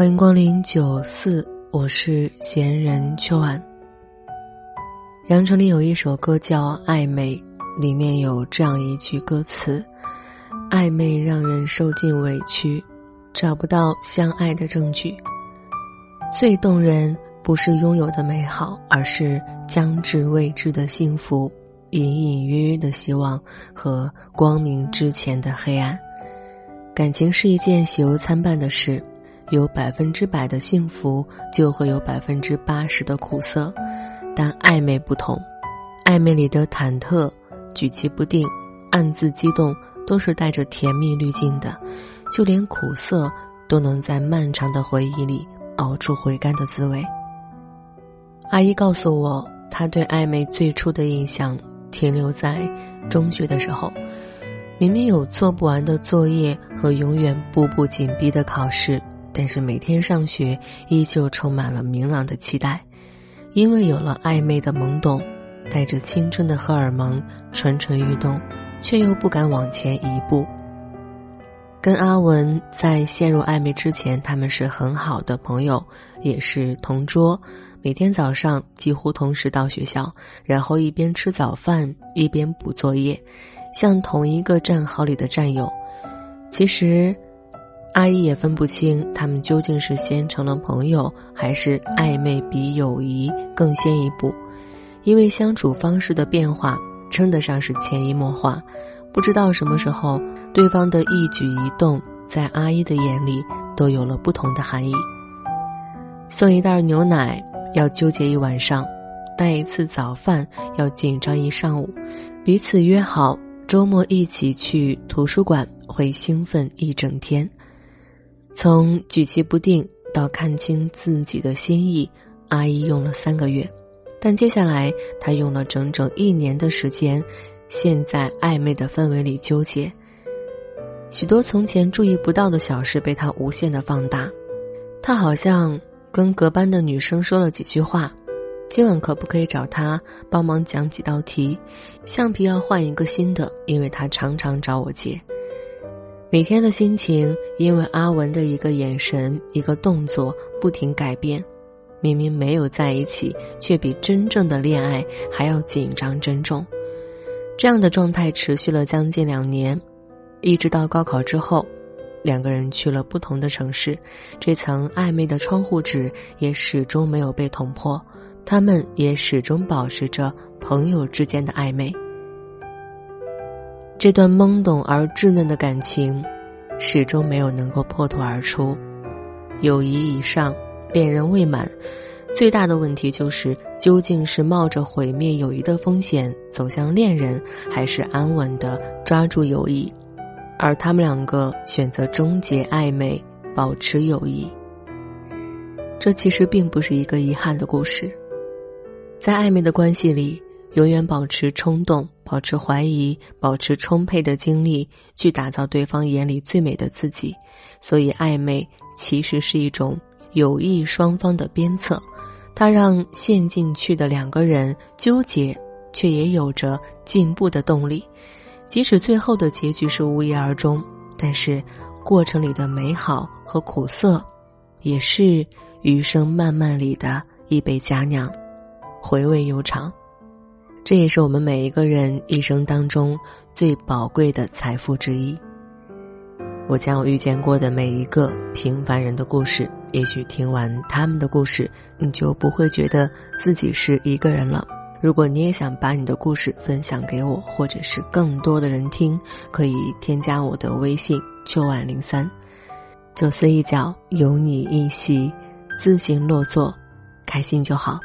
欢迎光临九四，我是闲人秋晚。杨丞琳有一首歌叫《暧昧》，里面有这样一句歌词：“暧昧让人受尽委屈，找不到相爱的证据。最动人不是拥有的美好，而是将至未知的幸福，隐隐约约的希望和光明之前的黑暗。感情是一件喜忧参半的事。”有百分之百的幸福，就会有百分之八十的苦涩，但暧昧不同，暧昧里的忐忑、举棋不定、暗自激动，都是带着甜蜜滤镜的，就连苦涩都能在漫长的回忆里熬出回甘的滋味。阿姨告诉我，她对暧昧最初的印象停留在中学的时候，明明有做不完的作业和永远步步紧逼的考试。但是每天上学依旧充满了明朗的期待，因为有了暧昧的懵懂，带着青春的荷尔蒙蠢蠢欲动，却又不敢往前一步。跟阿文在陷入暧昧之前，他们是很好的朋友，也是同桌，每天早上几乎同时到学校，然后一边吃早饭一边补作业，像同一个战壕里的战友。其实。阿姨也分不清他们究竟是先成了朋友，还是暧昧比友谊更先一步，因为相处方式的变化称得上是潜移默化。不知道什么时候，对方的一举一动在阿姨的眼里都有了不同的含义。送一袋牛奶要纠结一晚上，带一次早饭要紧张一上午，彼此约好周末一起去图书馆会兴奋一整天。从举棋不定到看清自己的心意，阿姨用了三个月，但接下来她用了整整一年的时间，陷在暧昧的氛围里纠结。许多从前注意不到的小事被他无限的放大，他好像跟隔班的女生说了几句话，今晚可不可以找他帮忙讲几道题？橡皮要换一个新的，因为他常常找我借。每天的心情因为阿文的一个眼神、一个动作不停改变，明明没有在一起，却比真正的恋爱还要紧张珍重。这样的状态持续了将近两年，一直到高考之后，两个人去了不同的城市，这层暧昧的窗户纸也始终没有被捅破，他们也始终保持着朋友之间的暧昧。这段懵懂而稚嫩的感情，始终没有能够破土而出。友谊以上，恋人未满，最大的问题就是，究竟是冒着毁灭友谊的风险走向恋人，还是安稳的抓住友谊？而他们两个选择终结暧昧，保持友谊。这其实并不是一个遗憾的故事，在暧昧的关系里。永远保持冲动，保持怀疑，保持充沛的精力，去打造对方眼里最美的自己。所以，暧昧其实是一种有益双方的鞭策，它让陷进去的两个人纠结，却也有着进步的动力。即使最后的结局是无疾而终，但是过程里的美好和苦涩，也是余生漫漫里的一杯佳酿，回味悠长。这也是我们每一个人一生当中最宝贵的财富之一。我将我遇见过的每一个平凡人的故事，也许听完他们的故事，你就不会觉得自己是一个人了。如果你也想把你的故事分享给我，或者是更多的人听，可以添加我的微信秋晚零三，九四一角有你一席，自行落座，开心就好。